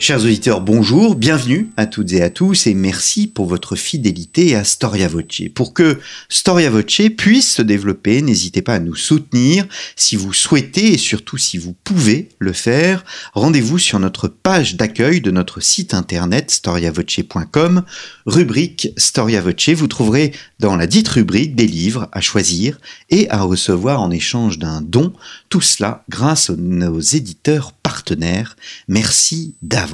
Chers auditeurs, bonjour, bienvenue à toutes et à tous et merci pour votre fidélité à Storia Voce. Pour que Storia Voce puisse se développer, n'hésitez pas à nous soutenir si vous souhaitez et surtout si vous pouvez le faire. Rendez-vous sur notre page d'accueil de notre site internet storiavoce.com, rubrique Storia Voce. Vous trouverez dans la dite rubrique des livres à choisir et à recevoir en échange d'un don. Tout cela grâce à nos éditeurs partenaires. Merci d'avance.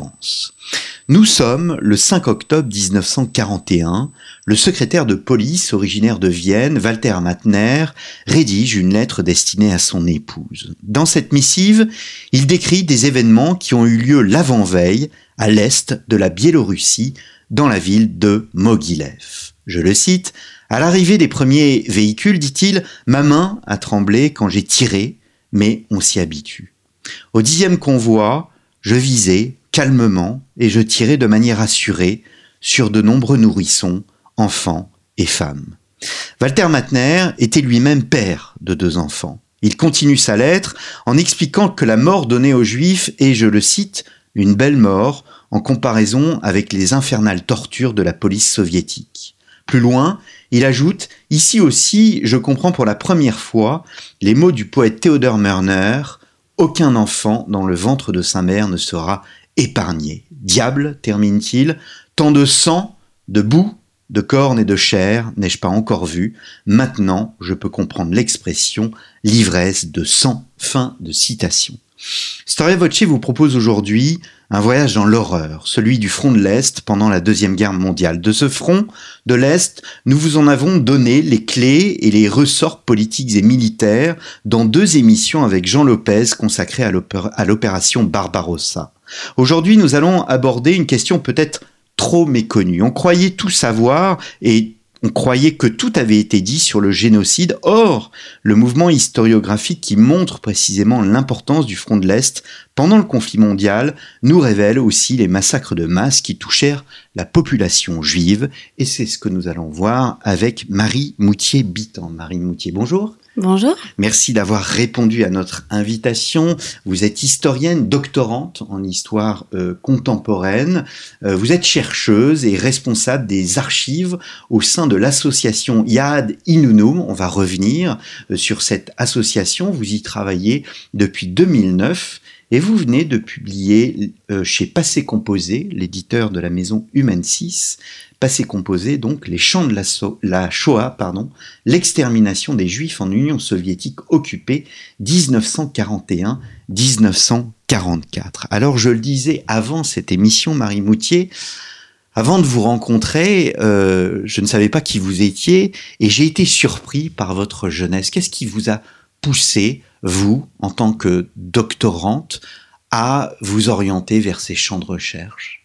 Nous sommes le 5 octobre 1941. Le secrétaire de police originaire de Vienne, Walter Matner, rédige une lettre destinée à son épouse. Dans cette missive, il décrit des événements qui ont eu lieu l'avant-veille à l'est de la Biélorussie, dans la ville de Mogilev. Je le cite, à l'arrivée des premiers véhicules, dit-il, ma main a tremblé quand j'ai tiré, mais on s'y habitue. Au dixième convoi, je visais calmement et je tirais de manière assurée sur de nombreux nourrissons, enfants et femmes. Walter Matner était lui-même père de deux enfants. Il continue sa lettre en expliquant que la mort donnée aux Juifs est, je le cite, une belle mort en comparaison avec les infernales tortures de la police soviétique. Plus loin, il ajoute Ici aussi, je comprends pour la première fois les mots du poète Theodor Mörner Aucun enfant dans le ventre de sa mère ne sera épargné. Diable, termine-t-il, tant de sang, de boue, de cornes et de chair n'ai-je pas encore vu. Maintenant, je peux comprendre l'expression l'ivresse de sang. Fin de citation. Storia Voce vous propose aujourd'hui un voyage dans l'horreur, celui du front de l'Est pendant la Deuxième Guerre mondiale. De ce front de l'Est, nous vous en avons donné les clés et les ressorts politiques et militaires dans deux émissions avec Jean Lopez consacrées à l'opération Barbarossa. Aujourd'hui, nous allons aborder une question peut-être trop méconnue. On croyait tout savoir et on croyait que tout avait été dit sur le génocide. Or, le mouvement historiographique qui montre précisément l'importance du front de l'Est pendant le conflit mondial nous révèle aussi les massacres de masse qui touchèrent la population juive. Et c'est ce que nous allons voir avec Marie Moutier-Bitan. Marie Moutier, bonjour. Bonjour. Merci d'avoir répondu à notre invitation. Vous êtes historienne, doctorante en histoire euh, contemporaine. Euh, vous êtes chercheuse et responsable des archives au sein de l'association Yad Inunum. On va revenir euh, sur cette association. Vous y travaillez depuis 2009 et vous venez de publier chez Passé Composé, l'éditeur de la maison Human 6, Passé composé donc les champs de la, Shoah, l'extermination des Juifs en Union soviétique occupée 1941-1944. Alors je le disais avant cette émission, Marie Moutier, avant de vous rencontrer, euh, je ne savais pas qui vous étiez et j'ai été surpris par votre jeunesse. Qu'est-ce qui vous a poussé, vous, en tant que doctorante, à vous orienter vers ces champs de recherche?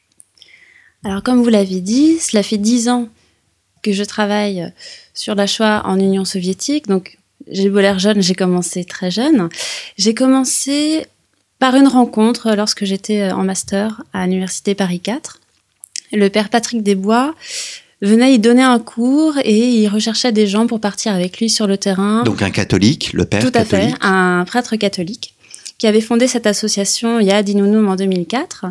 Alors comme vous l'avez dit, cela fait dix ans que je travaille sur la Shoah en Union soviétique. Donc j'ai beau l'air jeune, j'ai commencé très jeune. J'ai commencé par une rencontre lorsque j'étais en master à l'université Paris 4. Le père Patrick Desbois venait y donner un cours et il recherchait des gens pour partir avec lui sur le terrain. Donc un catholique, le père Tout à fait, un prêtre catholique qui avait fondé cette association Yad Inunum en 2004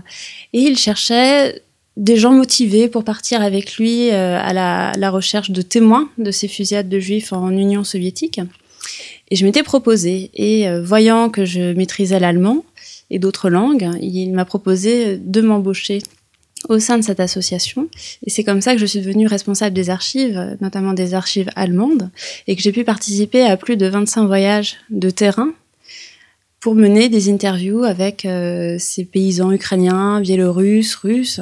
et il cherchait des gens motivés pour partir avec lui euh, à la, recherche de témoins de ces fusillades de juifs en Union soviétique. Et je m'étais proposé, et euh, voyant que je maîtrisais l'allemand et d'autres langues, il m'a proposé de m'embaucher au sein de cette association. Et c'est comme ça que je suis devenue responsable des archives, notamment des archives allemandes, et que j'ai pu participer à plus de 25 voyages de terrain pour mener des interviews avec euh, ces paysans ukrainiens, biélorusses, russes,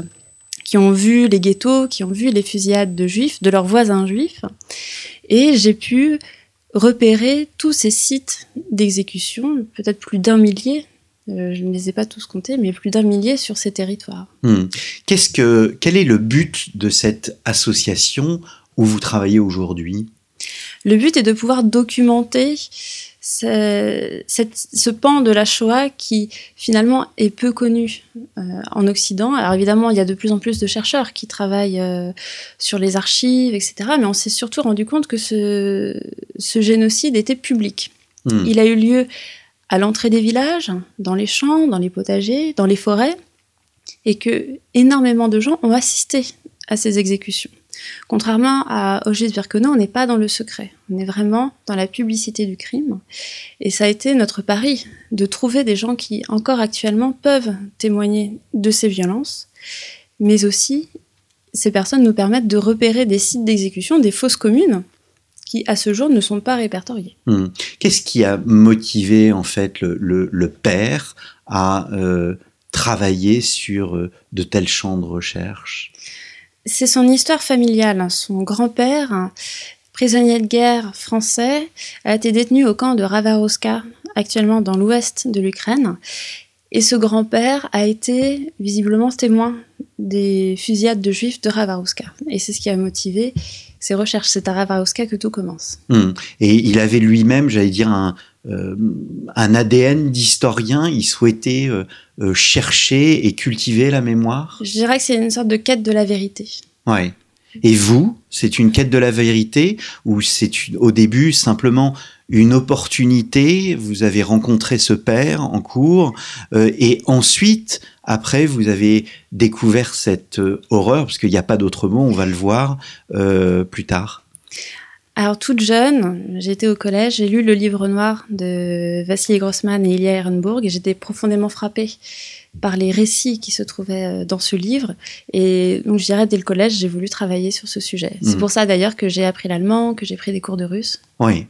qui ont vu les ghettos, qui ont vu les fusillades de juifs, de leurs voisins juifs. Et j'ai pu repérer tous ces sites d'exécution, peut-être plus d'un millier. Euh, je ne les ai pas tous comptés, mais plus d'un millier sur ces territoires. Hmm. Qu'est-ce que, quel est le but de cette association où vous travaillez aujourd'hui? Le but est de pouvoir documenter ce, ce pan de la Shoah qui finalement est peu connu euh, en Occident. Alors évidemment, il y a de plus en plus de chercheurs qui travaillent euh, sur les archives, etc. Mais on s'est surtout rendu compte que ce, ce génocide était public. Mmh. Il a eu lieu à l'entrée des villages, dans les champs, dans les potagers, dans les forêts, et que énormément de gens ont assisté à ces exécutions. Contrairement à Auschwitz-Birkenau, on n'est pas dans le secret. On est vraiment dans la publicité du crime. Et ça a été notre pari de trouver des gens qui, encore actuellement, peuvent témoigner de ces violences, mais aussi ces personnes nous permettent de repérer des sites d'exécution, des fausses communes, qui à ce jour ne sont pas répertoriées. Hmm. Qu'est-ce qui a motivé en fait le, père à euh, travailler sur euh, de tels champs de recherche? C'est son histoire familiale. Son grand-père, prisonnier de guerre français, a été détenu au camp de Ravaroska, actuellement dans l'ouest de l'Ukraine. Et ce grand-père a été visiblement témoin des fusillades de juifs de Ravaroska. Et c'est ce qui a motivé ses recherches. C'est à Ravaroska que tout commence. Hmm. Et il avait lui-même, j'allais dire, un, euh, un ADN d'historien, il souhaitait euh, euh, chercher et cultiver la mémoire Je dirais que c'est une sorte de quête de la vérité. Ouais. Et vous, c'est une quête de la vérité ou c'est au début simplement une opportunité Vous avez rencontré ce père en cours et ensuite, après, vous avez découvert cette horreur, parce qu'il n'y a pas d'autre mot, on va le voir plus tard. Alors toute jeune, j'étais au collège, j'ai lu le livre noir de Vassili Grossman et Ilya Ehrenburg et j'étais profondément frappée par les récits qui se trouvaient euh, dans ce livre. Et donc je dirais dès le collège, j'ai voulu travailler sur ce sujet. C'est hmm. pour ça d'ailleurs que j'ai appris l'allemand, que j'ai pris des cours de russe. Oui.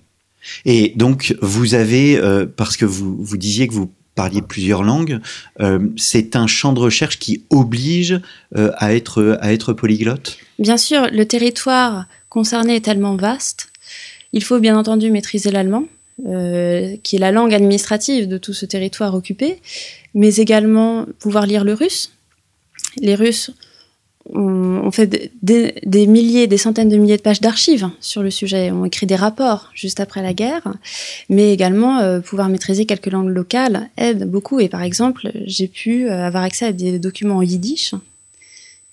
Et donc vous avez, euh, parce que vous, vous disiez que vous parliez plusieurs langues, euh, c'est un champ de recherche qui oblige à, être, à être polyglotte? Bien sûr, le territoire concerné est tellement vaste. Il faut bien entendu maîtriser l'allemand, euh, qui est la langue administrative de tout ce territoire occupé, mais également pouvoir lire le russe. Les Russes ont, fait des, milliers, des centaines de milliers de pages d'archives sur le sujet, ont écrit des rapports juste après la guerre, mais également euh, pouvoir maîtriser quelques langues locales aide beaucoup. Et par exemple, j'ai pu euh, avoir accès à des documents en yiddish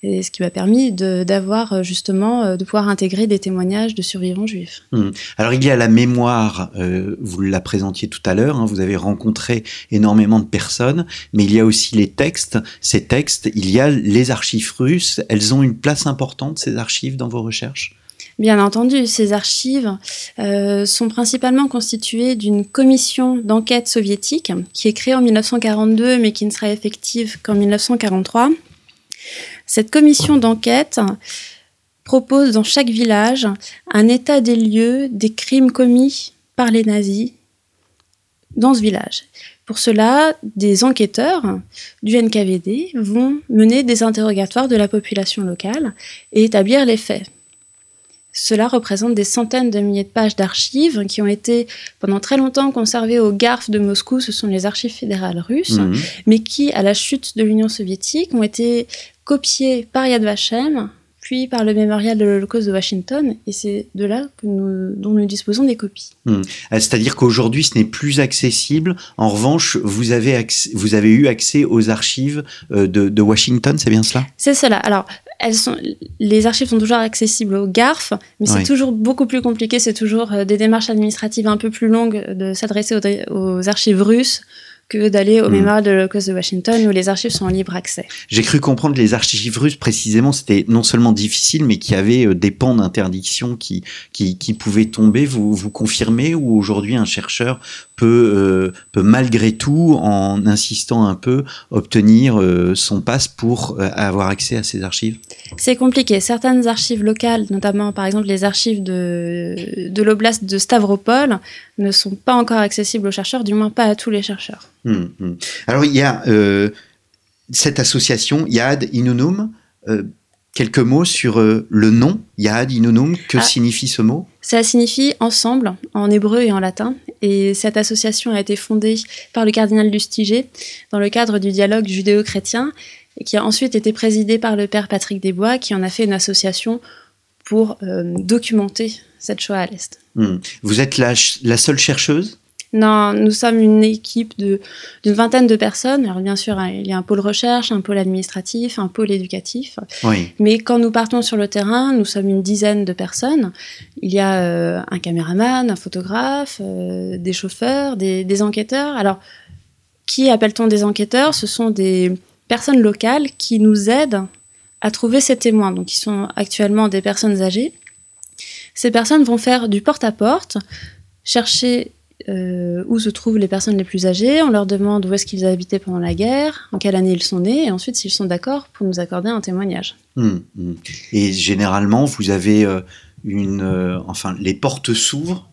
et ce qui m'a permis d'avoir euh, justement, euh, de pouvoir intégrer des témoignages de survivants juifs. Hmm. Alors il y a la mémoire, euh, vous la présentiez tout à l'heure, hein, vous avez rencontré énormément de personnes, mais il y a aussi les textes. Ces textes, il y a les archives russes, elles ont une place importante, ces archives, dans vos recherches? Bien entendu, ces archives euh, sont principalement constituées d'une commission d'enquête soviétique qui est créée en 1942 mais qui ne sera effective qu'en 1943 cette commission d'enquête propose dans chaque village un état des lieux des crimes commis par les nazis dans ce village. Pour cela, des enquêteurs du NKVD vont mener des interrogatoires de la population locale et établir les faits. Cela représente des centaines de milliers de pages d'archives qui ont été pendant très longtemps conservées au GARF de Moscou, ce sont les archives fédérales russes, mmh. mais qui, à la chute de l'Union soviétique, ont été copiées par Yad Vashem, puis par le mémorial de l'Holocauste de Washington, et c'est de là que nous, dont nous disposons des copies. Mmh. Euh, c'est-à-dire qu'aujourd'hui, ce n'est plus accessible. En revanche, vous avez, vous avez eu accès aux archives euh, de, de Washington, c'est bien cela? C'est cela. Alors, sont, les archives sont toujours accessibles au GARF, mais c'est toujours beaucoup plus compliqué. C'est toujours euh, des démarches administratives un peu plus longues de s'adresser aux, archives russes que d'aller au mm. mémorial de l'Holocauste de Washington où les archives sont en libre accès. J'ai cru comprendre que les archives russes, précisément, c'était non seulement difficile, mais qu'il y avait euh, des pans d'interdiction qui, qui, qui, pouvaient tomber. Vous, vous confirmez ou aujourd'hui un chercheur peut, euh, peut malgré tout, en insistant un peu, obtenir euh, son passe pour avoir accès à ces archives? C'est compliqué. Certaines archives locales, notamment par exemple les archives de, de l'oblast de Stavropol, ne sont pas encore accessibles aux chercheurs, du moins pas à tous les chercheurs. Hum, hum. Alors il y a euh, cette association Yad Inunum. Euh, quelques mots sur euh, le nom Yad Inunum. Que ah. signifie ce mot? Ça signifie ensemble en hébreu et en latin. Et cette association a été fondée par le cardinal Lustiger dans le cadre du dialogue judéo-chrétien et qui a ensuite été présidée par le père Patrick Desbois qui en a fait une association pour documenter cette Shoah à l'Est. Hmm. Vous êtes la, la seule chercheuse? Non, nous sommes une équipe d'une vingtaine de personnes. Alors bien sûr, hein, il y a un pôle recherche, un pôle administratif, un pôle éducatif. Mais quand nous partons sur le terrain, nous sommes une dizaine de personnes. Il y a euh, un caméraman, un photographe, euh, des chauffeurs, des, des, enquêteurs. Alors, qui appelle-t-on des enquêteurs? Ce sont des personnes locales qui nous aident à trouver ces témoins. Donc, ils sont actuellement des personnes âgées. Ces personnes vont faire du porte-à-porte, chercher euh, où se trouvent les personnes les plus âgées, on leur demande où est-ce qu'ils habitaient pendant la guerre, en quelle année ils sont nés, et ensuite s'ils sont d'accord pour nous accorder un témoignage. Hum, hum. Et généralement, vous avez euh, une... Euh, enfin, les portes s'ouvrent?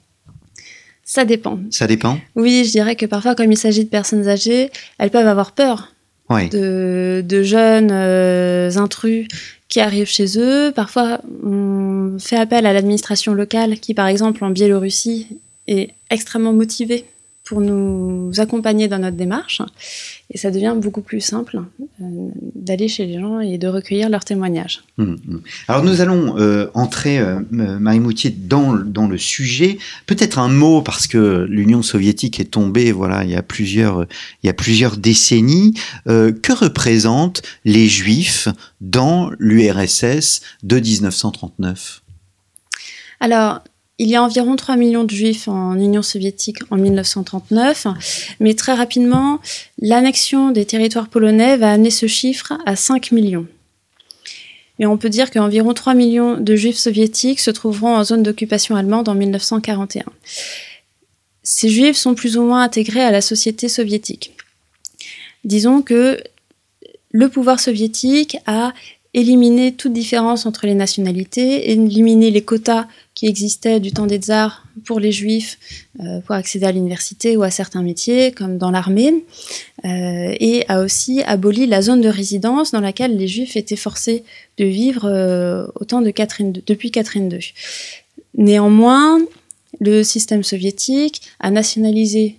Ça dépend. Ça dépend? Oui, je dirais que parfois, comme il s'agit de personnes âgées, elles peuvent avoir peur de, de, jeunes intrus qui arrivent chez eux. Parfois, on fait appel à l'administration locale qui, par exemple, en Biélorussie, est extrêmement motivé pour nous accompagner dans notre démarche. Et ça devient beaucoup plus simple euh, d'aller chez les gens et de recueillir leurs témoignages. Hum, hum. Alors nous allons euh, entrer, euh, Marie Moutier, dans, dans le sujet. Peut-être un mot, parce que l'Union soviétique est tombée voilà, il, y a plusieurs, il y a plusieurs décennies. que représentent les Juifs dans l'URSS de 1939 alors, il y a environ 3 millions de juifs en Union soviétique en 1939, mais très rapidement, l'annexion des territoires polonais va amener ce chiffre à 5 millions. Et on peut dire qu'environ 3 millions de juifs soviétiques se trouveront en zone d'occupation allemande en 1941. Ces juifs sont plus ou moins intégrés à la société soviétique. Disons que le pouvoir soviétique a éliminé toute différence entre les nationalités, éliminé les quotas qui existait du temps des tsars pour les juifs euh, pour accéder à l'université ou à certains métiers, comme dans l'armée, euh, et a aussi aboli la zone de résidence dans laquelle les juifs étaient forcés de vivre euh, au temps de Catherine depuis Catherine II. Néanmoins, le système soviétique a nationalisé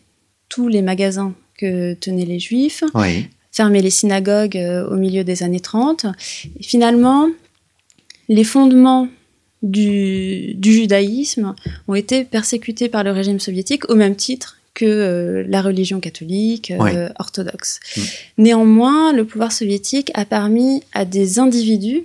tous les magasins que tenaient les juifs, fermé les synagogues au milieu des années 30. Et finalement, les fondements du, judaïsme ont été persécutés par le régime soviétique au même titre que euh, la religion catholique euh, orthodoxe. Mm. Néanmoins, le pouvoir soviétique a permis à des individus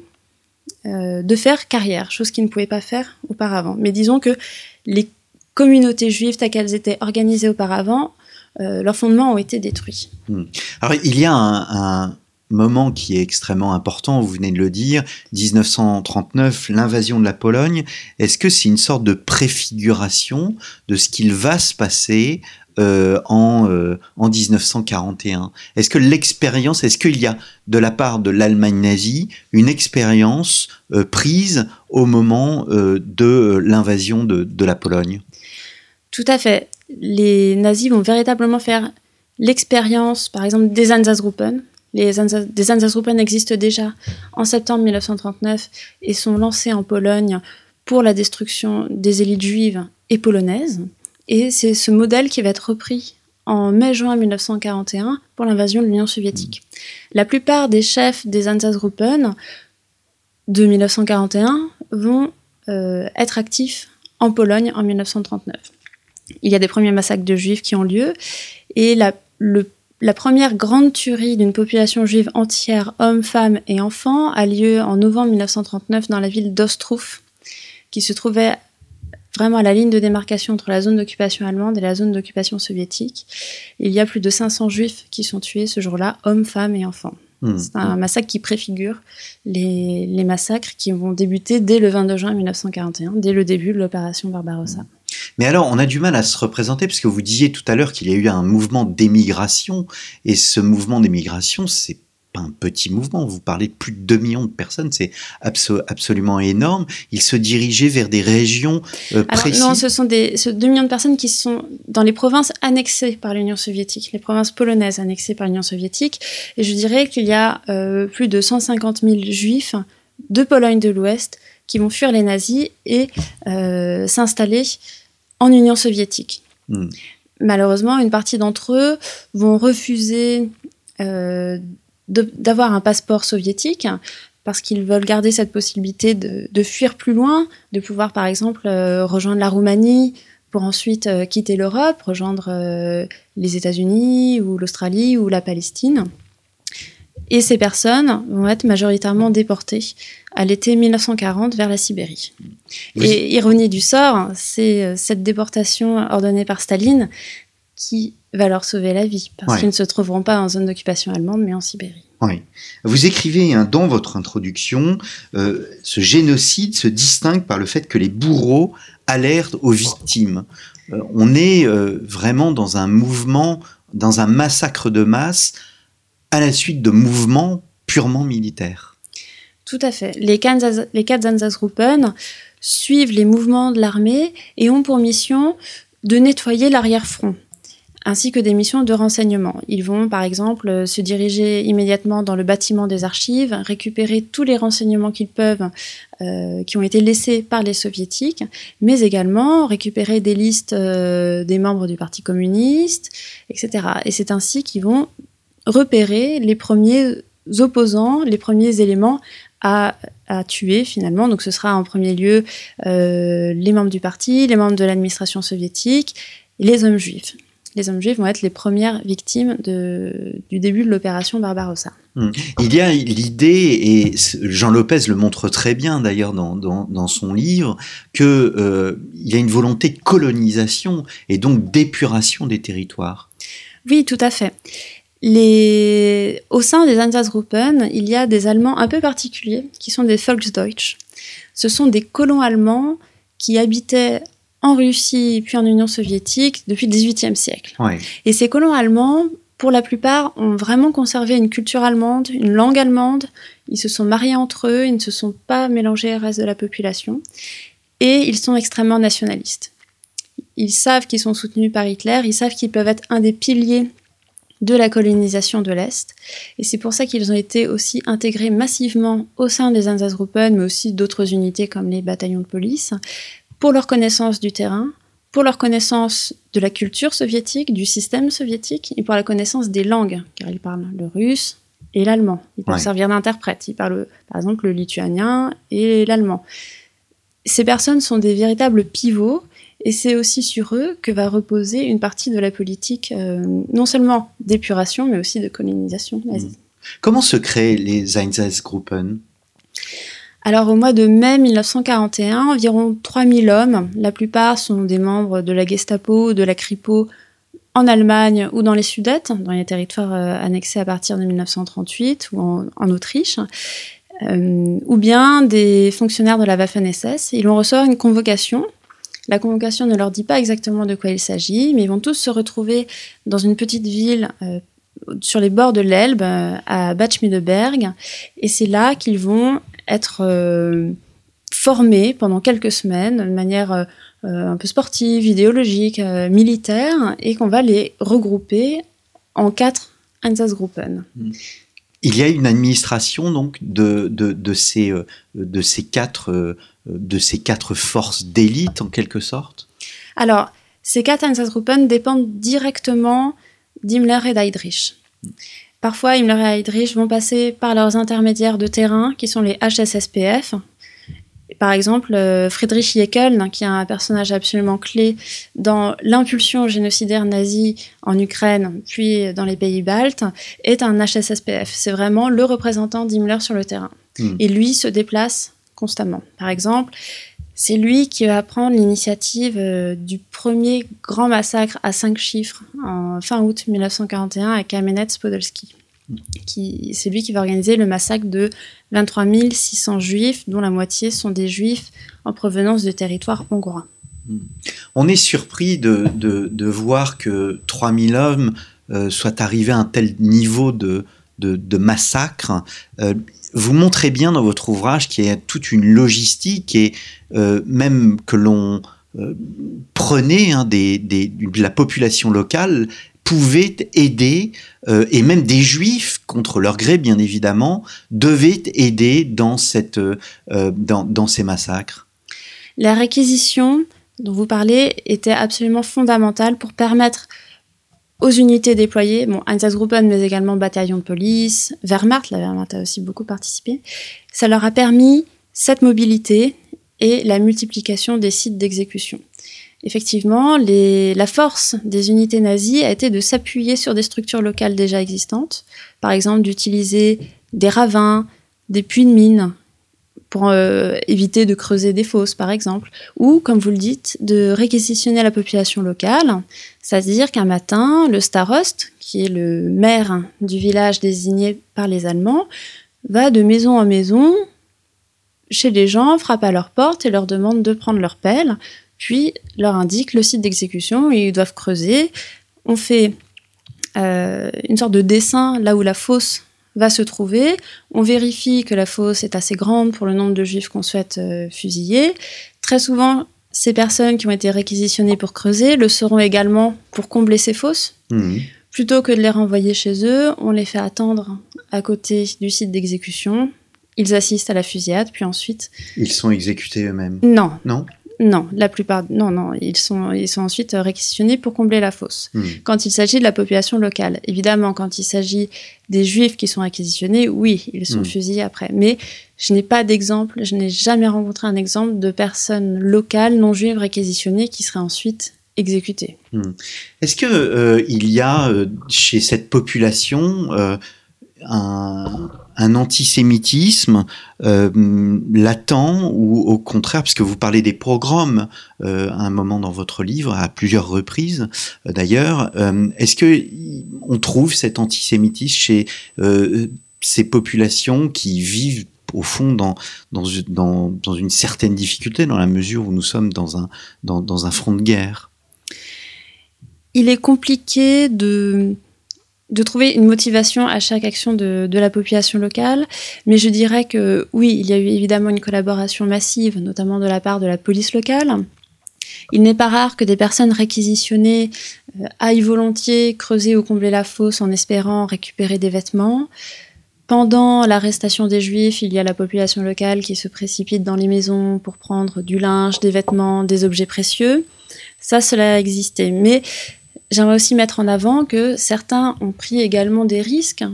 euh, de faire carrière, chose qu'ils ne pouvaient pas faire auparavant. Mais disons que les communautés juives telles qu'elles étaient organisées auparavant, leurs fondements ont été détruits. Mm. Alors il y a un moment qui est extrêmement important, vous venez de le dire, 1939, l'invasion de la Pologne, est-ce que c'est une sorte de préfiguration de ce qu'il va se passer euh, en, euh, en 1941 Est-ce que l'expérience, est-ce qu'il y a de la part de l'Allemagne nazie une expérience euh, prise au moment de l'invasion de, de la Pologne? Tout à fait. Les nazis vont véritablement faire l'expérience, par exemple, des Einsatzgruppen, les Einsatzgruppen existent déjà en septembre 1939 et sont lancés en Pologne pour la destruction des élites juives et polonaises. Et c'est ce modèle qui va être repris en mai-juin 1941 pour l'invasion de l'Union soviétique. La plupart des chefs des Einsatzgruppen de 1941 vont euh, être actifs en Pologne en 1939. Il y a des premiers massacres de juifs qui ont lieu et le la première grande tuerie d'une population juive entière, hommes, femmes et enfants, a lieu en novembre 1939 dans la ville d'Ostrów, qui se trouvait vraiment à la ligne de démarcation entre la zone d'occupation allemande et la zone d'occupation soviétique. Il y a plus de 500 juifs qui sont tués ce jour-là, hommes, femmes et enfants. Hmm. C'est un massacre qui préfigure les, les, massacres qui vont débuter dès le 22 juin 1941, dès le début de l'opération Barbarossa. Mais alors, on a du mal à se représenter, puisque vous disiez tout à l'heure qu'il y a eu un mouvement d'émigration, et ce mouvement d'émigration, c'est pas un petit mouvement, vous parlez de plus de 2 millions de personnes, c'est absolument énorme. Il se dirigeait vers des régions euh, précises. non, ce sont des 2 millions de personnes qui sont dans les provinces annexées par l'Union soviétique, les provinces polonaises annexées par l'Union soviétique. Et je dirais qu'il y a euh, plus de 150 000 juifs de Pologne de l'Ouest qui vont fuir les nazis et euh, s'installer en Union soviétique. Hmm. Malheureusement, une partie d'entre eux vont refuser euh, d'avoir un passeport soviétique parce qu'ils veulent garder cette possibilité de, fuir plus loin, de pouvoir par exemple euh, rejoindre la Roumanie pour ensuite euh, quitter l'Europe, rejoindre euh, les États-Unis ou l'Australie ou la Palestine. Et ces personnes vont être majoritairement déportées à l'été 1940 vers la Sibérie. Et ironie du sort, c'est cette déportation ordonnée par Staline qui va leur sauver la vie, parce qu'ils ne se trouveront pas en zone d'occupation allemande, mais en Sibérie. Oui. Vous écrivez hein, dans votre introduction, euh, ce génocide se distingue par le fait que les bourreaux alertent aux victimes. Euh, on est euh, vraiment dans un mouvement, dans un massacre de masse, à la suite de mouvements purement militaires. Tout à fait. Les, Kansas, les Kansasgruppen suivent les mouvements de l'armée et ont pour mission de nettoyer l'arrière-front ainsi que des missions de renseignement. Ils vont par exemple euh, se diriger immédiatement dans le bâtiment des archives, récupérer tous les renseignements qu'ils peuvent euh, qui ont été laissés par les soviétiques, mais également récupérer des listes euh, des membres du Parti communiste, etc. Et c'est ainsi qu'ils vont repérer les premiers opposants, les premiers éléments à, tuer finalement. Donc ce sera en premier lieu les membres du parti, les membres de l'administration soviétique les hommes juifs les hommes juifs vont être les premières victimes du début de l'opération Barbarossa. Hmm. Il y a l'idée, et Jean Lopez le montre très bien d'ailleurs dans, son livre, qu'il euh, y a une volonté de colonisation et donc d'épuration des territoires. Oui, tout à fait. Au sein des Einsatzgruppen, il y a des Allemands un peu particuliers qui sont des Volksdeutsch. Ce sont des colons allemands qui habitaient en Russie puis en Union soviétique depuis le XVIIIe siècle. Et ces colons allemands, pour la plupart, ont vraiment conservé une culture allemande, une langue allemande. Ils se sont mariés entre eux, ils ne se sont pas mélangés au reste de la population. Et ils sont extrêmement nationalistes. Ils savent qu'ils sont soutenus par Hitler, ils savent qu'ils peuvent être un des piliers de la colonisation de l'Est. Et c'est pour ça qu'ils ont été aussi intégrés massivement au sein des Einsatzgruppen, mais aussi d'autres unités comme les bataillons de police, pour leur connaissance du terrain, pour leur connaissance de la culture soviétique, du système soviétique, et pour la connaissance des langues, car ils parlent le russe et l'allemand. Ils peuvent servir d'interprète. Ils parlent, par exemple, le lituanien et l'allemand. Ces personnes sont des véritables pivots, et c'est aussi sur eux que va reposer une partie de la politique, euh, non seulement d'épuration, mais aussi de colonisation nazie. Mmh. Comment se créent les Einsatzgruppen? Alors au mois de mai 1941, environ 3000 hommes, la plupart sont des membres de la Gestapo, de la Kripo en Allemagne ou dans les Sudètes, dans les territoires euh, annexés à partir de 1938 ou en, Autriche, euh, ou bien des fonctionnaires de la Waffen-SS. Ils vont recevoir une convocation. La convocation ne leur dit pas exactement de quoi il s'agit, mais ils vont tous se retrouver dans une petite ville euh, sur les bords de l'Elbe, à Bad Schmiedeberg, et c'est là qu'ils vont être euh, formés pendant quelques semaines de manière euh, un peu sportive, idéologique, euh, militaire, et qu'on va les regrouper en quatre Einsatzgruppen. Il y a une administration donc de, de, ces, de, ces, quatre, de ces quatre forces d'élite en quelque sorte? Alors, ces quatre Einsatzgruppen dépendent directement d'Himmler et d'Heydrich. Parfois, Himmler et Heydrich vont passer par leurs intermédiaires de terrain, qui sont les HSSPF. Par exemple, euh, Friedrich Jekyll, qui est un personnage absolument clé dans l'impulsion génocidaire nazie en Ukraine, puis dans les pays baltes, est un HSSPF. C'est vraiment le représentant d'Himmler sur le terrain. Hmm. Et lui se déplace constamment. Par exemple, c'est lui qui va prendre l'initiative euh, du premier grand massacre à cinq chiffres en fin août 1941 à Kamenets-Podolski. C'est lui qui va organiser le massacre de 23 600 juifs, dont la moitié sont des juifs en provenance de territoires hongrois. On est surpris de, de, voir que 3000 hommes euh, soient arrivés à un tel niveau de, de, massacre. Euh, vous montrez bien dans votre ouvrage qu'il y a toute une logistique et euh, même que l'on euh, prenait hein, des, de la population locale pouvait aider, et même des juifs, contre leur gré bien évidemment, devaient aider dans, cette, dans, dans ces massacres. La réquisition dont vous parlez était absolument fondamentale pour permettre aux unités déployées, Einsatzgruppen, mais également bataillon de police, Wehrmacht, la Wehrmacht a aussi beaucoup participé, ça leur a permis cette mobilité et la multiplication des sites d'exécution. Effectivement, la force des unités nazies a été de s'appuyer sur des structures locales déjà existantes, par exemple d'utiliser des ravins, des puits de mines pour euh, éviter de creuser des fosses, par exemple, ou, comme vous le dites, de réquisitionner la population locale, c'est-à-dire qu'un matin, le starost, qui est le maire du village désigné par les Allemands, va de maison en maison chez les gens, frappe à leur porte et leur demande de prendre leur pelle, puis leur indique le site d'exécution et ils doivent creuser. On fait euh, une sorte de dessin là où la fosse va se trouver. On vérifie que la fosse est assez grande pour le nombre de juifs qu'on souhaite euh, fusiller. Très souvent, ces personnes qui ont été réquisitionnées pour creuser le seront également pour combler ces fosses. Mmh. Plutôt que de les renvoyer chez eux, on les fait attendre à côté du site d'exécution. Ils assistent à la fusillade, puis ensuite. Ils sont exécutés eux-mêmes. Non, Non? Non, la plupart, non, non, ils sont, ils sont ensuite réquisitionnés pour combler la fosse. Hmm. Quand il s'agit de la population locale, évidemment, quand il s'agit des juifs qui sont réquisitionnés, oui, ils sont Hmm. fusillés après. Mais je n'ai pas d'exemple, je n'ai jamais rencontré un exemple de personnes locales non juives réquisitionnées qui seraient ensuite exécutées. Est-ce que euh, il y a euh, chez cette population euh, un, un antisémitisme euh, latent ou au contraire, parce que vous parlez des pogroms euh, à un moment dans votre livre, à plusieurs reprises euh, d'ailleurs, euh, est-ce que on trouve cet antisémitisme chez euh, ces populations qui vivent au fond dans, dans, dans, dans une certaine difficulté dans la mesure où nous sommes dans un, dans, dans un front de guerre? Il est compliqué de, de trouver une motivation à chaque action de, la population locale, mais je dirais que oui, il y a eu évidemment une collaboration massive, notamment de la part de la police locale. Il n'est pas rare que des personnes réquisitionnées euh, aillent volontiers creuser ou combler la fosse en espérant récupérer des vêtements. Pendant l'arrestation des Juifs, il y a la population locale qui se précipite dans les maisons pour prendre du linge, des vêtements, des objets précieux. Ça, cela a existé. Mais j'aimerais aussi mettre en avant que certains ont pris également des risques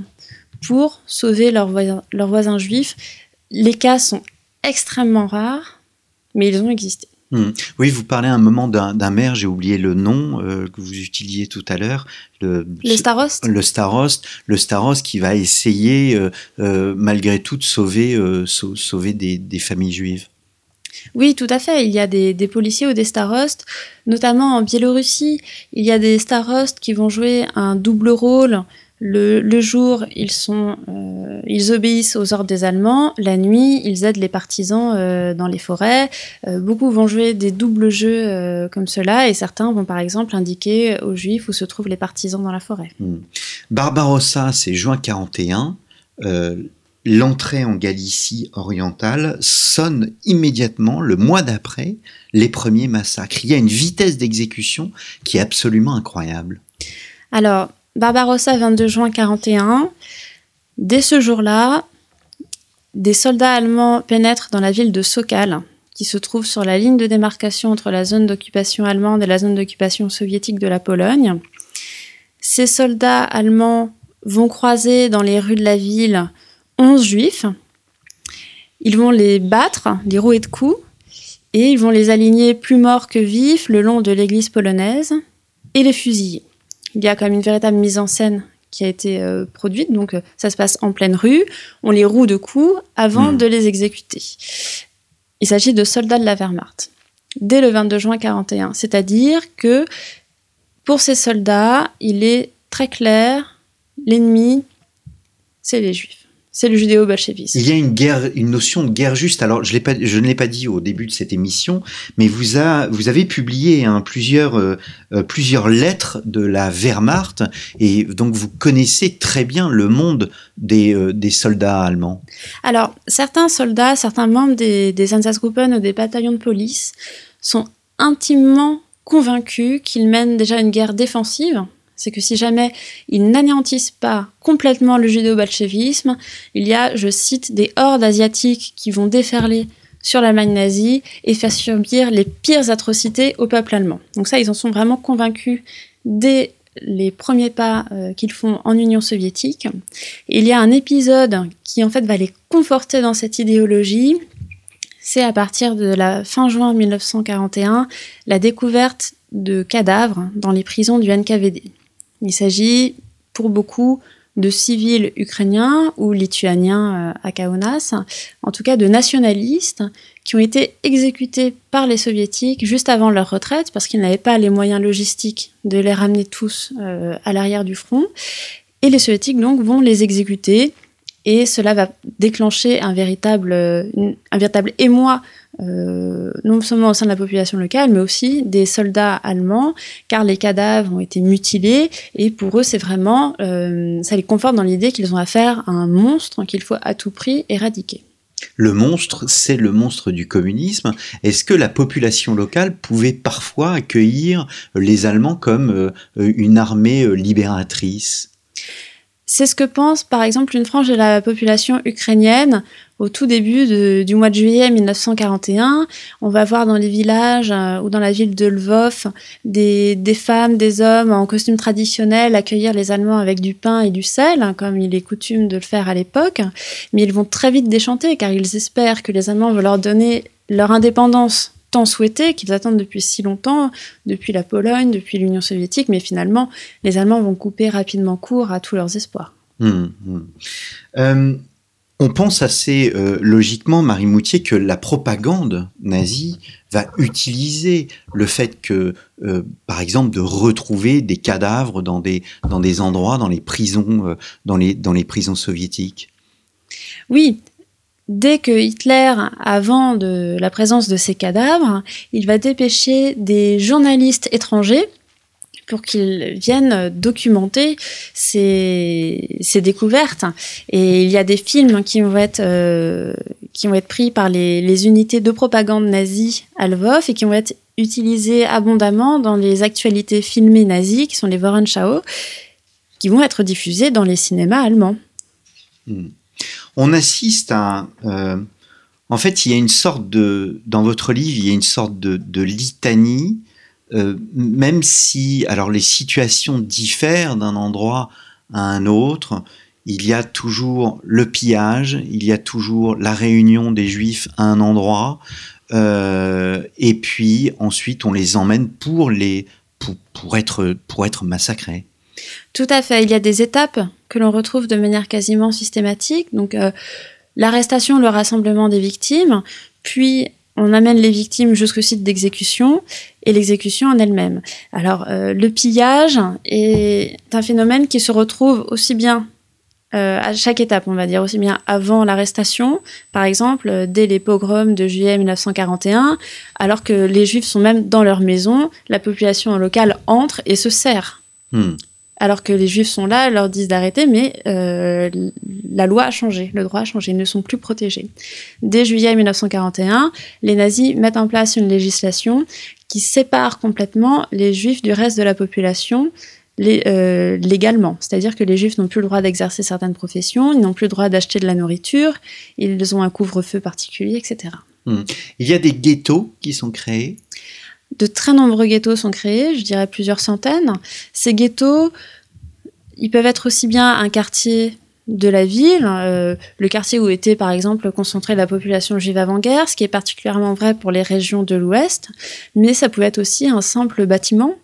pour sauver leurs voisins, leurs voisins juifs. Les cas sont extrêmement rares, mais ils ont existé. Oui, vous parlez à un moment d'un maire, j'ai oublié le nom euh, que vous utilisiez tout à l'heure. Le, Le starost le starost, le starost qui va essayer euh, euh, malgré tout de sauver, sau- sauver des, des familles juives. Oui, tout à fait. Il y a des, des policiers ou des starostes, notamment en Biélorussie. Il y a des starostes qui vont jouer un double rôle. Le, le jour, ils, sont, euh, ils obéissent aux ordres des Allemands. La nuit, ils aident les partisans euh, dans les forêts. Euh, beaucoup vont jouer des doubles jeux comme cela et certains vont par exemple indiquer aux Juifs où se trouvent les partisans dans la forêt. Barbarossa, c'est juin 41. L'entrée en Galicie orientale sonne immédiatement, le mois d'après, les premiers massacres. Il y a une vitesse d'exécution qui est absolument incroyable. Alors, Barbarossa, 22 juin 41. Dès ce jour-là, des soldats allemands pénètrent dans la ville de Sokal, qui se trouve sur la ligne de démarcation entre la zone d'occupation allemande et la zone d'occupation soviétique de la Pologne. Ces soldats allemands vont croiser dans les rues de la ville 11 juifs. Ils vont les battre, les rouer de coups, et ils vont les aligner plus morts que vifs le long de l'église polonaise et les fusiller il y a quand même une véritable mise en scène qui a été euh, produite. Donc, euh, ça se passe en pleine rue. On les roue de coups avant Mhm. de les exécuter. Il s'agit de soldats de la Wehrmacht dès le 22 juin 41. C'est-à-dire que pour ces soldats, il est très clair, l'ennemi, c'est les juifs. C'est le judéo-bolchevisme. Il y a une guerre, une notion de guerre juste. Alors, je, l'ai pas, je ne l'ai pas dit au début de cette émission, mais vous, a, vous avez publié hein, plusieurs, euh, euh, plusieurs lettres de la Wehrmacht, et donc vous connaissez très bien le monde des, euh, des soldats allemands. Alors, certains soldats, certains membres des, des Einsatzgruppen ou des bataillons de police sont intimement convaincus qu'ils mènent déjà une guerre défensive. C'est que si jamais ils n'anéantissent pas complètement le judéo-bolchevisme, il y a, je cite, des hordes asiatiques qui vont déferler sur l'Allemagne nazie et faire subir les pires atrocités au peuple allemand. Donc ça, ils en sont vraiment convaincus dès les premiers pas euh, qu'ils font en Union soviétique. Il y a un épisode qui en fait va les conforter dans cette idéologie. C'est à partir de la fin juin 1941 la découverte de cadavres dans les prisons du NKVD. Il s'agit pour beaucoup de civils ukrainiens ou lituaniens euh, à Kaunas, en tout cas de nationalistes qui ont été exécutés par les soviétiques juste avant leur retraite parce qu'ils n'avaient pas les moyens logistiques de les ramener tous euh, à l'arrière du front. Et les soviétiques donc vont les exécuter et cela va déclencher un véritable, un véritable émoi euh, non seulement au sein de la population locale, mais aussi des soldats allemands, car les cadavres ont été mutilés, et pour eux, c'est vraiment, euh, ça les conforte dans l'idée qu'ils ont affaire à un monstre qu'il faut à tout prix éradiquer. Le monstre, c'est le monstre du communisme. Est-ce que la population locale pouvait parfois accueillir les Allemands comme euh, une armée libératrice? C'est ce que pense par exemple une frange de la population ukrainienne au tout début du mois de juillet 1941. On va voir dans les villages euh, ou dans la ville de Lvov des, femmes, des hommes en costume traditionnel accueillir les Allemands avec du pain et du sel, hein, comme il est coutume de le faire à l'époque. Mais ils vont très vite déchanter car ils espèrent que les Allemands vont leur donner leur indépendance tant souhaité, qu'ils attendent depuis si longtemps, depuis la Pologne, depuis l'Union soviétique, mais finalement, les Allemands vont couper rapidement court à tous leurs espoirs. Hum, hum. Euh, on pense assez euh, logiquement, Marie Moutier, que la propagande nazie va utiliser le fait que, euh, par exemple, de retrouver des cadavres dans des, dans des endroits, dans les prisons, dans, les, dans les prisons soviétiques. Oui, Dès que Hitler, avant de la présence de ces cadavres, il va dépêcher des journalistes étrangers pour qu'ils viennent documenter ces, découvertes. Et il y a des films qui vont être, euh, pris par les, unités de propagande nazie à Lvov et qui vont être utilisés abondamment dans les actualités filmées nazies, qui sont les Worenschau, qui vont être diffusées dans les cinémas allemands. Hmm on assiste à... Euh, en fait, il y a une sorte de... Dans votre livre, il y a une sorte de, litanie, euh, même si... Alors, les situations diffèrent d'un endroit à un autre. Il y a toujours le pillage, il y a toujours la réunion des juifs à un endroit, euh, et puis ensuite on les emmène pour, les, pour, être, pour être massacrés. Tout à fait. Il y a des étapes que l'on retrouve de manière quasiment systématique. Donc, euh, l'arrestation, le rassemblement des victimes, puis on amène les victimes jusqu'au site d'exécution et l'exécution en elle-même. Alors, euh, le pillage est un phénomène qui se retrouve aussi bien euh, à chaque étape, on va dire, aussi bien avant l'arrestation, par exemple, dès les pogroms de juillet 1941, alors que les juifs sont même dans leur maison, la population locale entre et se sert. Hmm alors que les juifs sont là, leur disent d'arrêter, mais euh, la loi a changé, le droit a changé, ils ne sont plus protégés. Dès juillet 1941, les nazis mettent en place une législation qui sépare complètement les juifs du reste de la population euh, légalement. C'est-à-dire que les juifs n'ont plus le droit d'exercer certaines professions, ils n'ont plus le droit d'acheter de la nourriture, ils ont un couvre-feu particulier, etc. Hmm. Il y a des ghettos qui sont créés de très nombreux ghettos sont créés, je dirais plusieurs centaines. Ces ghettos, ils peuvent être aussi bien un quartier de la ville, euh, le quartier où était par exemple concentrée la population juive avant-guerre, ce qui est particulièrement vrai pour les régions de l'Ouest, mais ça pouvait être aussi un simple bâtiment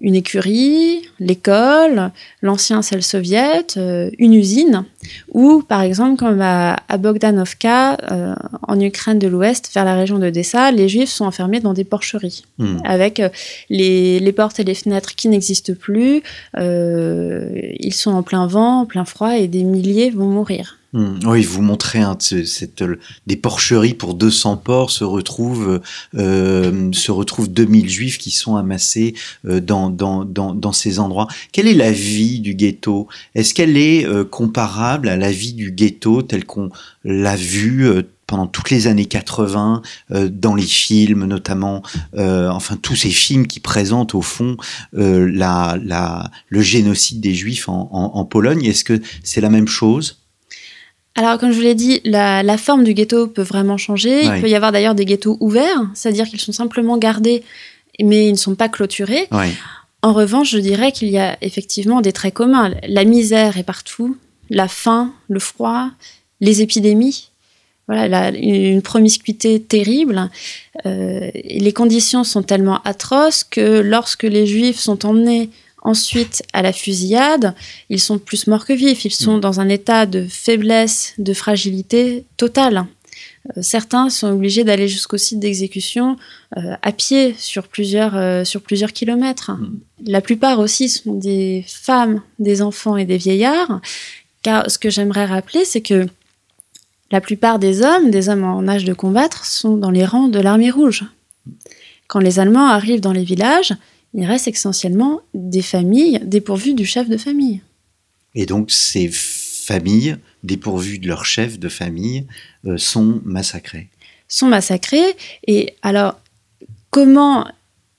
une écurie, l'école, l'ancien cell soviet, euh, une usine, ou par exemple comme à, Bogdanovka, euh, en Ukraine de l'Ouest, vers la région de Dessa, les juifs sont enfermés dans des porcheries, hmm. avec euh, les, les, portes et les fenêtres qui n'existent plus, ils sont en plein vent, en plein froid, et des milliers vont mourir. Hmm. oui, vous montrez hein, cette, des porcheries pour 200 porcs se retrouvent euh, se retrouvent 2000 juifs qui sont amassés euh, dans, dans, dans, dans, ces endroits. Quelle est la vie du ghetto? Est-ce qu'elle est, euh, comparable à la vie du ghetto tel qu'on l'a vu euh, pendant toutes les années 80 dans les films notamment enfin tous ces films qui présentent au fond la, la, le génocide des juifs en, en Pologne? Est-ce que c'est la même chose? Alors, comme je vous l'ai dit, la, forme du ghetto peut vraiment changer. Il peut y avoir d'ailleurs des ghettos ouverts, c'est-à-dire qu'ils sont simplement gardés, mais ils ne sont pas clôturés. En revanche, je dirais qu'il y a effectivement des traits communs. La misère est partout, la faim, le froid, les épidémies. Voilà, une promiscuité terrible. Euh, les conditions sont tellement atroces que lorsque les Juifs sont emmenés ensuite à la fusillade, ils sont plus morts que vifs. Ils sont mm. dans un état de faiblesse, de fragilité totale. Euh, certains sont obligés d'aller jusqu'au site d'exécution euh, à pied sur plusieurs, euh, sur plusieurs kilomètres. Mm. La plupart aussi sont des femmes, des enfants et des vieillards. Car ce que j'aimerais rappeler, c'est que la plupart des hommes, des hommes en âge de combattre, sont dans les rangs de l'armée rouge. Quand les Allemands arrivent dans les villages, il reste essentiellement des familles dépourvues du chef de famille. Et donc ces familles dépourvues de leur chef de famille euh, sont massacrées. Sont massacrées. Et alors, comment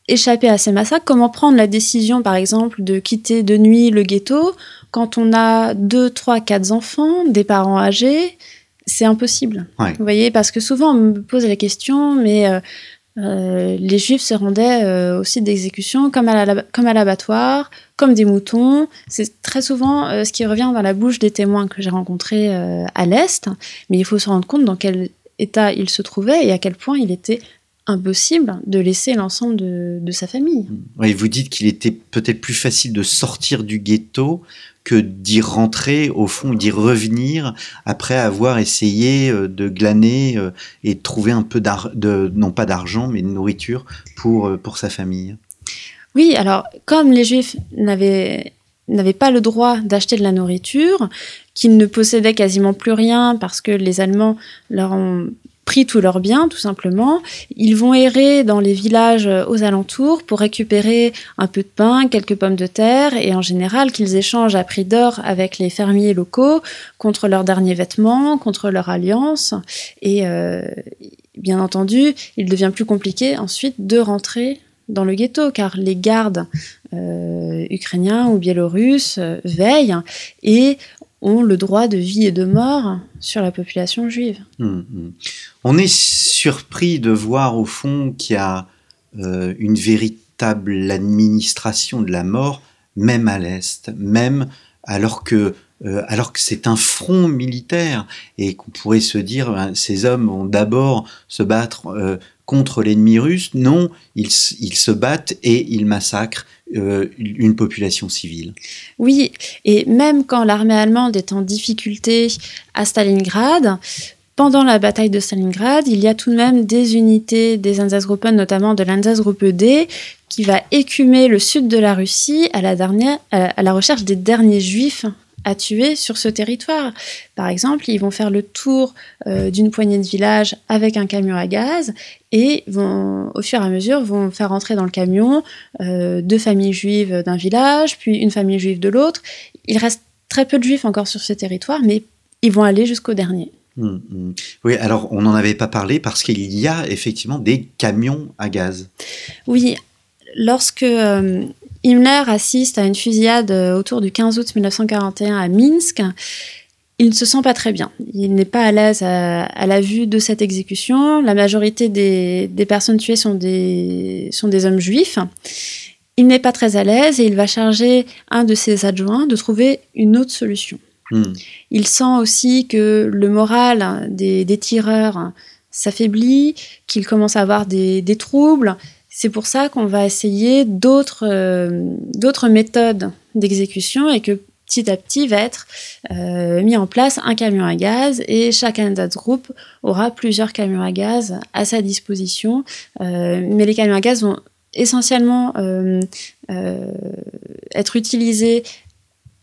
échapper à ces massacres? Comment prendre la décision, par exemple, de quitter de nuit le ghetto quand on a deux, trois, quatre enfants, des parents âgés? C'est impossible. Vous voyez, parce que souvent on me pose la question, mais euh, euh, les Juifs se rendaient euh, au site d'exécution comme à l'abattoir, comme des moutons. C'est très souvent euh, ce qui revient dans la bouche des témoins que j'ai rencontrés à l'Est. Mais il faut se rendre compte dans quel état il se trouvait et à quel point il était impossible de laisser l'ensemble de, sa famille. Oui, vous dites qu'il était peut-être plus facile de sortir du ghetto que d'y rentrer, au fond, d'y revenir après avoir essayé euh, de glaner euh, et de trouver un peu de, non pas d'argent, mais de nourriture pour, euh, pour sa famille. Oui, alors comme les Juifs n'avaient n'avaient pas le droit d'acheter de la nourriture, qu'ils ne possédaient quasiment plus rien parce que les Allemands leur ont pris tous leurs biens, tout simplement. Ils vont errer dans les villages euh, aux alentours pour récupérer un peu de pain, quelques pommes de terre, et en général qu'ils échangent à prix d'or avec les fermiers locaux contre leurs derniers vêtements, contre leur alliance. Et euh, bien entendu, il devient plus compliqué ensuite de rentrer dans le ghetto, car les gardes euh, ukrainiens ou biélorusses veillent et ont le droit de vie et de mort sur la population juive. Hum, hum. On est surpris de voir au fond qu'il y a euh, une véritable administration de la mort, même à l'Est, même alors que, euh, alors que c'est un front militaire et qu'on pourrait se dire ben, ces hommes vont d'abord se battre euh, contre l'ennemi russe. Non, ils, se battent et ils massacrent euh, une population civile. Oui, et même quand l'armée allemande est en difficulté à Stalingrad, pendant la bataille de Stalingrad, il y a tout de même des unités des Einsatzgruppen, notamment de l'Einsatzgruppe D, qui va écumer le sud de la Russie à la, dernière, à la recherche des derniers juifs à tuer sur ce territoire. Par exemple, ils vont faire le tour euh, d'une poignée de villages avec un camion à gaz et vont, au fur et à mesure, vont faire entrer dans le camion euh, deux familles juives d'un village, puis une famille juive de l'autre. Il reste très peu de juifs encore sur ce territoire, mais ils vont aller jusqu'au dernier. Hum, hum. Oui, alors on n'en avait pas parlé parce qu'il y a effectivement des camions à gaz. Oui, lorsque euh, Himmler assiste à une fusillade euh, autour du 15 août 1941 à Minsk. Il ne se sent pas très bien. Il n'est pas à l'aise à, la vue de cette exécution. La majorité des, personnes tuées sont des, sont des hommes juifs. Il n'est pas très à l'aise et il va charger un de ses adjoints de trouver une autre solution. Hmm. Il sent aussi que le moral des, tireurs s'affaiblit, qu'il commence à avoir des, des troubles c'est pour ça qu'on va essayer d'autres euh, méthodes d'exécution et que petit à petit va être euh, mis en place un camion à gaz et chaque Andaz Group aura plusieurs camions à gaz à sa disposition. Euh, mais les camions à gaz vont essentiellement être utilisés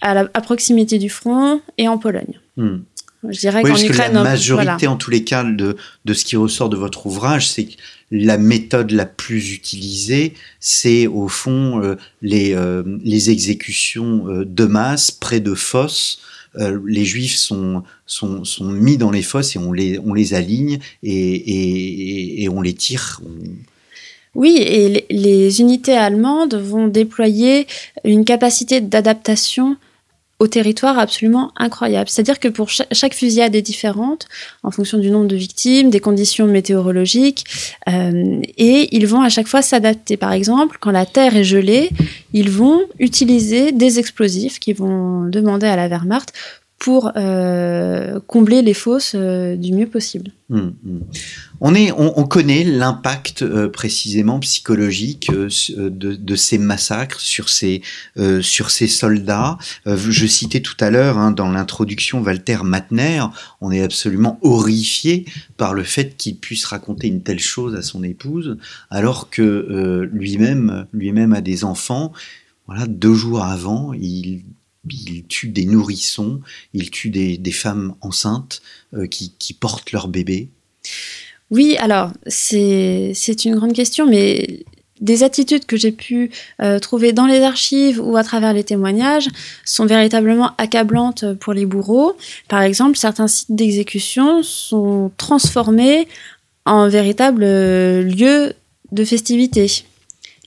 à, proximité du front et en Pologne. Hmm. Je dirais oui, qu'en Ukraine, la majorité, en tous les cas, de, de ce qui ressort de votre ouvrage, c'est que la méthode la plus utilisée, c'est au fond euh, les, euh, les exécutions euh, de masse près de fosses. les juifs sont, sont, sont, mis dans les fosses et on les, on les aligne et, et, et on les tire. Oui, et les unités allemandes vont déployer une capacité d'adaptation au territoire absolument incroyable. C'est-à-dire que pour chaque, fusillade est différente en fonction du nombre de victimes, des conditions météorologiques, euh, et ils vont à chaque fois s'adapter. Par exemple, quand la terre est gelée, ils vont utiliser des explosifs qu'ils vont demander à la Wehrmacht pour euh, combler les fosses euh, du mieux possible. Hum, hum. On, est, on, connaît l'impact euh, précisément psychologique de, ces massacres sur ces, sur ces soldats. je citais tout à l'heure hein, dans l'introduction Walter Matner, on est absolument horrifié par le fait qu'il puisse raconter une telle chose à son épouse, alors que lui-même lui-même a des enfants. Voilà, deux jours avant, il il tue des nourrissons, il tue des, femmes enceintes euh, qui, portent leur bébé. Oui, alors c'est une grande question, mais des attitudes que j'ai pu euh, trouver dans les archives ou à travers les témoignages sont véritablement accablantes pour les bourreaux. Par exemple, certains sites d'exécution sont transformés en véritables euh, lieux de festivité.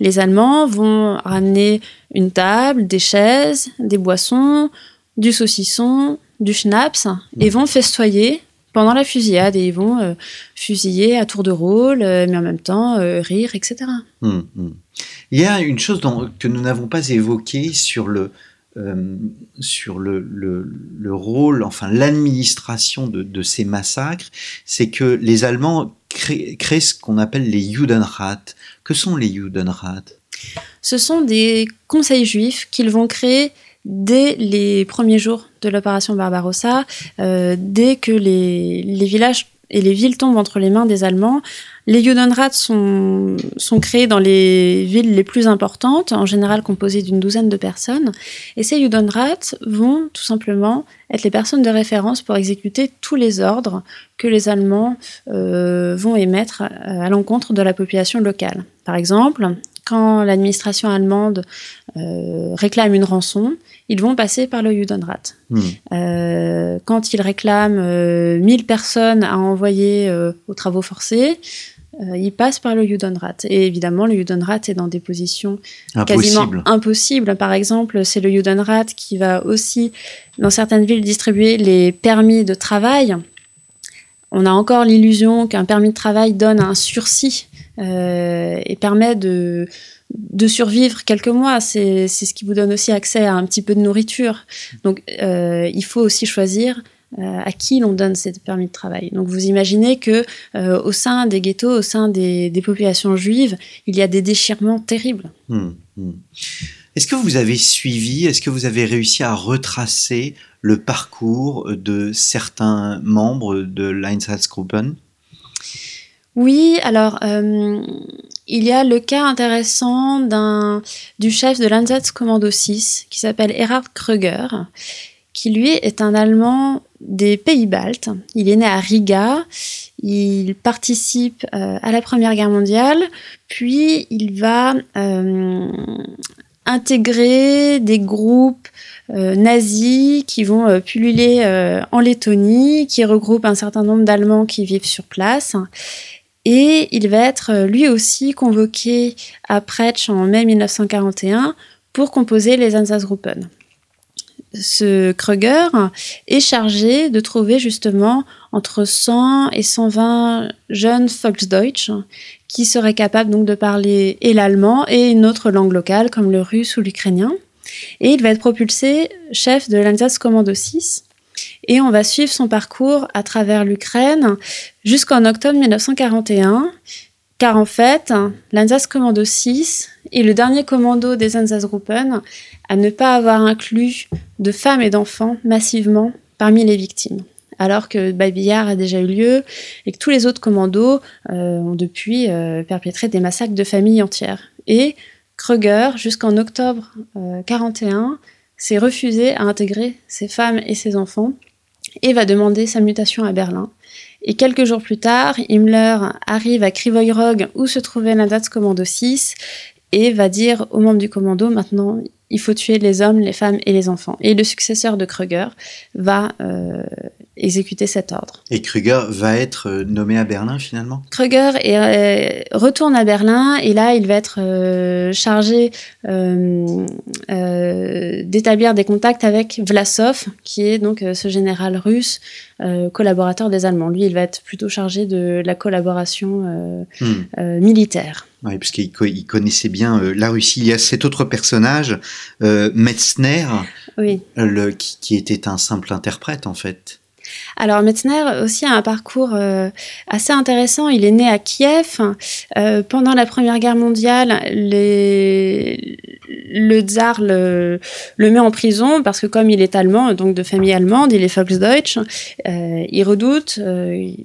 Les Allemands vont ramener une table, des chaises, des boissons, du saucisson, du schnapps et vont festoyer pendant la fusillade et ils vont euh, fusiller à tour de rôle, euh, mais en même temps euh, rire, etc. Hum, hum. Il y a une chose que nous n'avons pas évoquée sur le, sur le, le, rôle, enfin l'administration de, de, ces massacres, c'est que les Allemands créent, créent ce qu'on appelle les Judenrat, que sont les Judenrat? Ce sont des conseils juifs qu'ils vont créer dès les premiers jours de l'opération Barbarossa, euh, dès que les, les, villages et les villes tombent entre les mains des Allemands. Les Judenrats sont, sont créés dans les villes les plus importantes, en général composées d'une douzaine de personnes. Et ces Judenrats vont tout simplement être les personnes de référence pour exécuter tous les ordres que les Allemands euh, vont émettre à l'encontre de la population locale. Par exemple, quand l'administration allemande euh, réclame une rançon, ils vont passer par le Judenrat. Hmm. Euh, quand ils réclament 1000 personnes à envoyer aux travaux forcés, ils passent par le Judenrat. Et évidemment, le Judenrat est dans des positions quasiment impossibles. Par exemple, c'est le Judenrat qui va aussi, dans certaines villes, distribuer les permis de travail on a encore l'illusion qu'un permis de travail donne un sursis euh, et permet de, de survivre quelques mois. C'est ce qui vous donne aussi accès à un petit peu de nourriture. Donc, euh, il faut aussi choisir euh, à qui l'on donne ces permis de travail. Donc, vous imaginez que au sein des ghettos, au sein des, populations juives, il y a des déchirements terribles. Hum, hum. Est-ce que vous avez suivi, est-ce que vous avez réussi à retracer le parcours de certains membres de l'Einsatzgruppen Oui, alors euh, il y a le cas intéressant d'un, du chef de l'Einsatzkommando 6 qui s'appelle Erhard Kröger, qui lui est un Allemand des pays baltes. Il est né à Riga, il participe euh, à la Première Guerre mondiale, puis il va euh, intégrer des groupes nazis qui vont pulluler en Lettonie, qui regroupent un certain nombre d'Allemands qui vivent sur place. Et il va être lui aussi convoqué à Pretsch en mai 1941 pour composer les Einsatzgruppen. Ce Kröger est chargé de trouver justement entre 100 et 120 jeunes Volksdeutsch qui seraient capables donc de parler et l'allemand et une autre langue locale comme le russe ou l'ukrainien. Et il va être propulsé chef de l'Alsace Commando 6. Et on va suivre son parcours à travers l'Ukraine jusqu'en octobre 1941, car en fait, l'Alsace Commando 6 est le dernier commando des Einsatzgruppen à ne pas avoir inclus de femmes et d'enfants massivement parmi les victimes alors que Babillard a déjà eu lieu et que tous les autres commandos euh, ont depuis euh, perpétré des massacres de familles entières. Et Kruger, jusqu'en octobre 1941, euh, s'est refusé à intégrer ses femmes et ses enfants et va demander sa mutation à Berlin. Et quelques jours plus tard, Himmler arrive à Krivoy où se trouvait l'Index Commando 6 et va dire aux membres du commando maintenant il faut tuer les hommes, les femmes et les enfants. Et le successeur de Kruger va exécuter cet ordre. Et Krüger va être euh, nommé à Berlin finalement? Krüger est, euh, retourne à Berlin et là il va être euh, chargé d'établir des contacts avec Vlasov, qui est donc ce général russe collaborateur des Allemands. Lui, il va être plutôt chargé de la collaboration hmm. militaire. Oui, parce qu'il connaissait bien la Russie. Il y a cet autre personnage, Metzner, oui. le, qui, qui était un simple interprète en fait. Alors Metzner aussi a un parcours euh, assez intéressant. Il est né à Kiev. Euh, pendant la Première Guerre mondiale, le tsar le, met en prison parce que comme il est allemand, donc de famille allemande, il est Volksdeutsch, euh, il redoute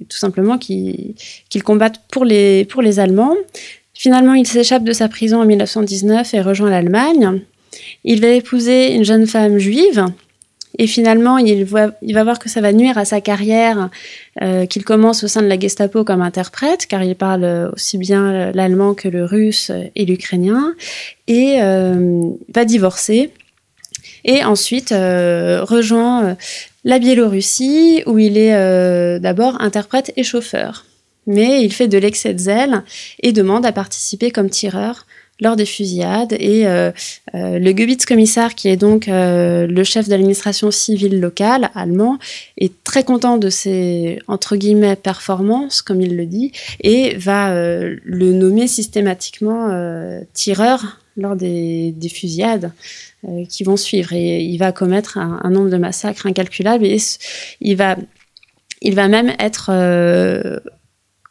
tout simplement qu'il combatte pour les, pour les Allemands. Finalement, il s'échappe de sa prison en 1919 et rejoint l'Allemagne. Il va épouser une jeune femme juive et finalement, il, va voir que ça va nuire à sa carrière, euh, qu'il commence au sein de la Gestapo comme interprète, car il parle aussi bien l'allemand que le russe et l'ukrainien, et euh, va divorcer. Et ensuite euh, rejoint la Biélorussie, où il est d'abord interprète et chauffeur. Mais il fait de l'excès de zèle et demande à participer comme tireur lors des fusillades. Et euh, euh, le qui est donc euh, le chef de l'administration civile locale allemand, est très content de ses entre guillemets performances, comme il le dit, et va le nommer systématiquement tireur lors des, fusillades qui vont suivre. Et il va commettre un, nombre de massacres incalculables et il va, il va même être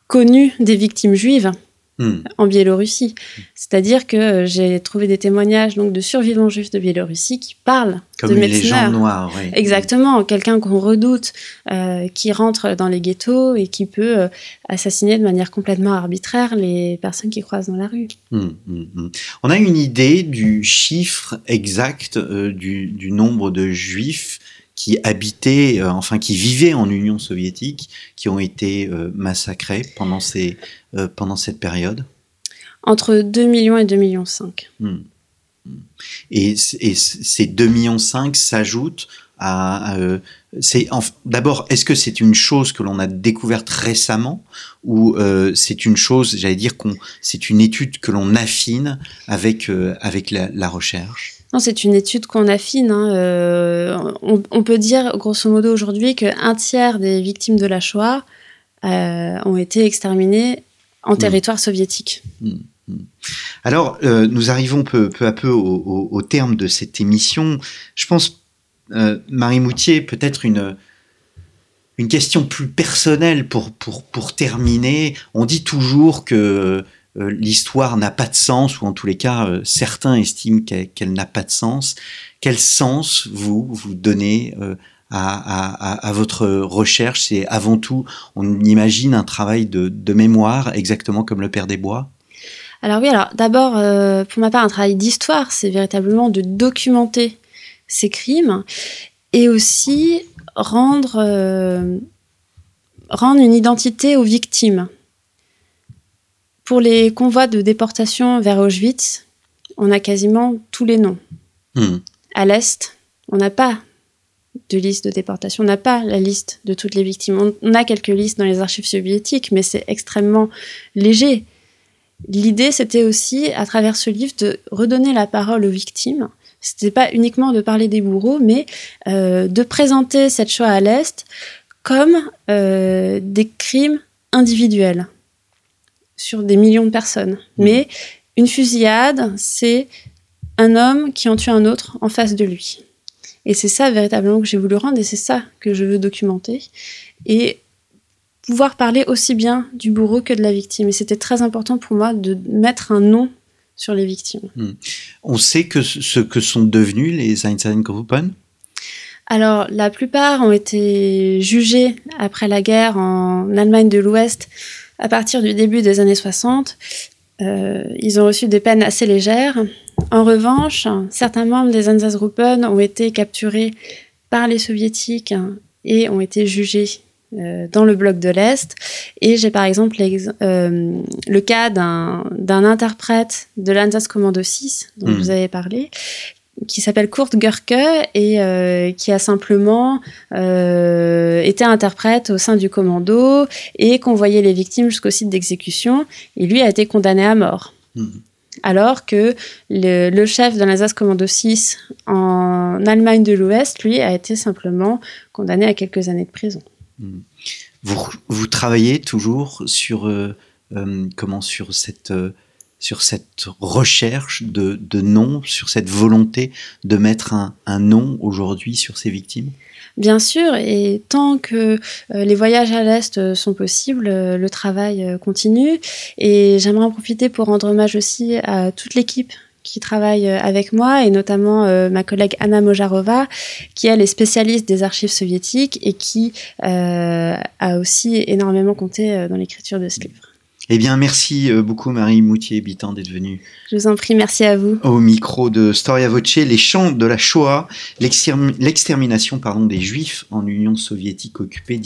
connu des victimes juives Hmm. en Biélorussie. C'est-à-dire que euh, j'ai trouvé des témoignages donc de survivants juifs de Biélorussie qui parlent Comme de légende noire, Exactement, quelqu'un qu'on redoute, euh, qui rentre dans les ghettos et qui peut euh, assassiner de manière complètement arbitraire les personnes qui croisent dans la rue. Hmm, hmm, On a une idée du chiffre exact du, du nombre de juifs qui habitaient, euh, enfin qui vivaient en Union soviétique, qui ont été euh, massacrés pendant, ces, euh, pendant cette période Entre 2 millions et 2 millions 5. Hmm. Hmm. Et, et, ces 2 millions 5 s'ajoutent à... c'est D'abord, est-ce que c'est une chose que l'on a découverte récemment ou c'est une chose, j'allais dire, qu'on c'est une étude que l'on affine avec, avec la, la recherche? C'est une étude qu'on affine. Hein. Euh, on, peut dire, grosso modo, aujourd'hui, qu'un tiers des victimes de la Shoah euh, ont été exterminées en mmh. territoire soviétique. Mmh, mmh. Alors, euh, nous arrivons peu, à peu au, terme de cette émission. Je pense, Marie Moutier, peut-être une, une question plus personnelle pour, pour, pour terminer. On dit toujours que l'histoire n'a pas de sens, ou en tous les cas, euh, certains estiment qu'elle n'a pas de sens. Quel sens vous, vous donnez euh, à, votre recherche? C'est avant tout, on imagine un travail de, mémoire, exactement comme le Père des Bois alors oui, alors d'abord, pour ma part, un travail d'histoire, c'est véritablement de documenter ces crimes et aussi rendre, rendre une identité aux victimes. Pour les convois de déportation vers Auschwitz, on a quasiment tous les noms. Hmm. À l'Est, on n'a pas de liste de déportation, on n'a pas la liste de toutes les victimes. On, a quelques listes dans les archives soviétiques, mais c'est extrêmement léger. L'idée, c'était aussi, à travers ce livre, de redonner la parole aux victimes. C'était pas uniquement de parler des bourreaux, mais euh, de présenter cette Shoah à l'Est comme euh, des crimes individuels sur des millions de personnes. Mmh. Mais une fusillade, c'est un homme qui en tue un autre en face de lui. Et c'est ça véritablement que j'ai voulu rendre et c'est ça que je veux documenter. Et pouvoir parler aussi bien du bourreau que de la victime. Et c'était très important pour moi de mettre un nom sur les victimes. Mmh. On sait que ce que sont devenus les Einsatzgruppen alors, la plupart ont été jugés après la guerre en Allemagne de l'Ouest à partir du début des années 60, euh, ils ont reçu des peines assez légères. En revanche, certains membres des Einsatzgruppen ont été capturés par les soviétiques et ont été jugés euh, dans le bloc de l'Est. Et j'ai par exemple euh, le cas d'un interprète de l'Einsatzkommando 6, dont mm. vous avez parlé, qui s'appelle Kurt Görke et euh, qui a simplement euh, été interprète au sein du commando et convoyé les victimes jusqu'au site d'exécution. Et lui a été condamné à mort. Mmh. Alors que le, chef de l'Alsace Commando 6 en Allemagne de l'Ouest, lui, a été simplement condamné à quelques années de prison. Mmh. Vous, vous, travaillez toujours sur, euh, comment, sur cette sur cette recherche de, de sur cette volonté de mettre un, un nom aujourd'hui sur ces victimes? Bien sûr, et tant que euh, les voyages à l'Est euh, sont possibles, euh, le travail continue. Et j'aimerais en profiter pour rendre hommage aussi à toute l'équipe qui travaille avec moi, et notamment ma collègue Anna Mojarova, qui elle est spécialiste des archives soviétiques et qui a aussi énormément compté dans l'écriture de ce livre. Eh bien, merci euh, beaucoup Marie Moutier-Bitan d'être venue. Je vous en prie, merci à vous. Au micro de Storia Voce, les chants de la Shoah, l'extermination pardon des Juifs en Union soviétique occupée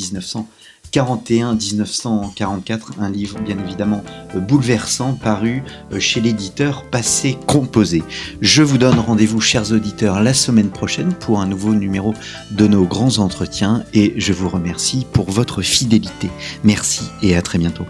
1941-1944, un livre bien évidemment euh, bouleversant paru euh, chez l'éditeur Passé Composé. Je vous donne rendez-vous, chers auditeurs, la semaine prochaine pour un nouveau numéro de nos grands entretiens et je vous remercie pour votre fidélité. Merci et à très bientôt.